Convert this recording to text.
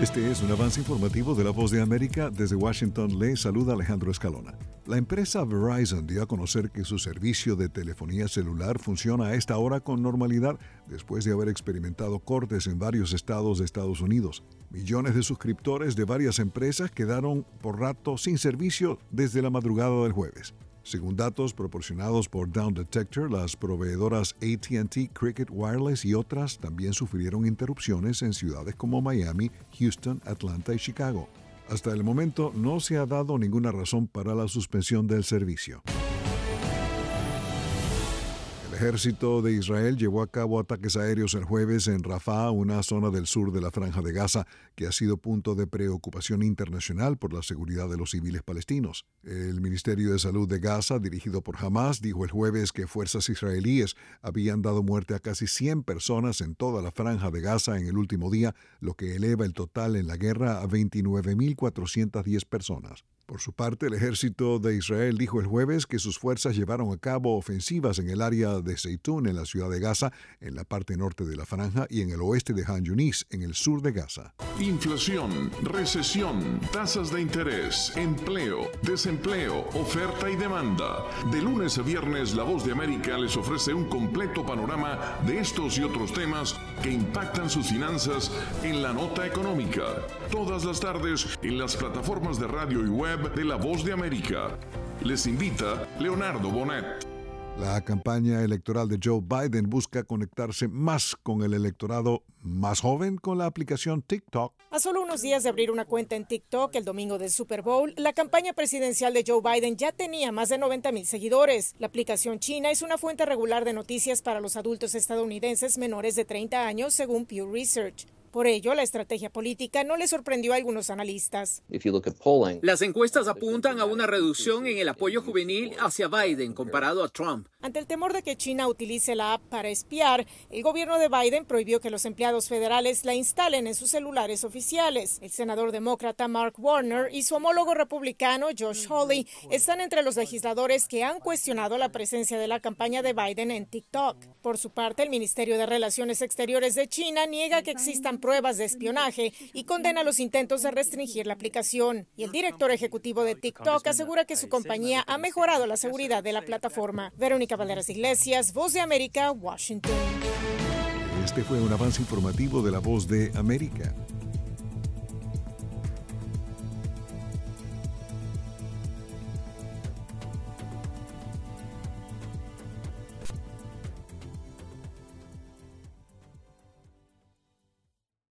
Este es un avance informativo de la Voz de América. Desde Washington le saluda Alejandro Escalona. La empresa Verizon dio a conocer que su servicio de telefonía celular funciona a esta hora con normalidad después de haber experimentado cortes en varios estados de Estados Unidos. Millones de suscriptores de varias empresas quedaron por rato sin servicio desde la madrugada del jueves. Según datos proporcionados por Down Detector, las proveedoras ATT, Cricket Wireless y otras también sufrieron interrupciones en ciudades como Miami, Houston, Atlanta y Chicago. Hasta el momento no se ha dado ninguna razón para la suspensión del servicio. Ejército de Israel llevó a cabo ataques aéreos el jueves en Rafah, una zona del sur de la franja de Gaza que ha sido punto de preocupación internacional por la seguridad de los civiles palestinos. El Ministerio de Salud de Gaza, dirigido por Hamas, dijo el jueves que fuerzas israelíes habían dado muerte a casi 100 personas en toda la franja de Gaza en el último día, lo que eleva el total en la guerra a 29.410 personas. Por su parte, el ejército de Israel dijo el jueves que sus fuerzas llevaron a cabo ofensivas en el área de Zeitún, en la ciudad de Gaza, en la parte norte de la franja y en el oeste de Han Yunis, en el sur de Gaza. Inflación, recesión, tasas de interés, empleo, desempleo, oferta y demanda. De lunes a viernes, La Voz de América les ofrece un completo panorama de estos y otros temas que impactan sus finanzas en la nota económica. Todas las tardes en las plataformas de radio y web de La Voz de América. Les invita Leonardo Bonet. La campaña electoral de Joe Biden busca conectarse más con el electorado más joven con la aplicación TikTok. A solo unos días de abrir una cuenta en TikTok el domingo del Super Bowl, la campaña presidencial de Joe Biden ya tenía más de 90 mil seguidores. La aplicación china es una fuente regular de noticias para los adultos estadounidenses menores de 30 años, según Pew Research. Por ello, la estrategia política no le sorprendió a algunos analistas. Las encuestas apuntan a una reducción en el apoyo juvenil hacia Biden comparado a Trump. Ante el temor de que China utilice la app para espiar, el gobierno de Biden prohibió que los empleados federales la instalen en sus celulares oficiales. El senador demócrata Mark Warner y su homólogo republicano Josh Hawley están entre los legisladores que han cuestionado la presencia de la campaña de Biden en TikTok. Por su parte, el Ministerio de Relaciones Exteriores de China niega que existan pruebas de espionaje y condena los intentos de restringir la aplicación. Y el director ejecutivo de TikTok asegura que su compañía ha mejorado la seguridad de la plataforma. Verónica Valderas Iglesias, Voz de América, Washington. Este fue un avance informativo de la Voz de América.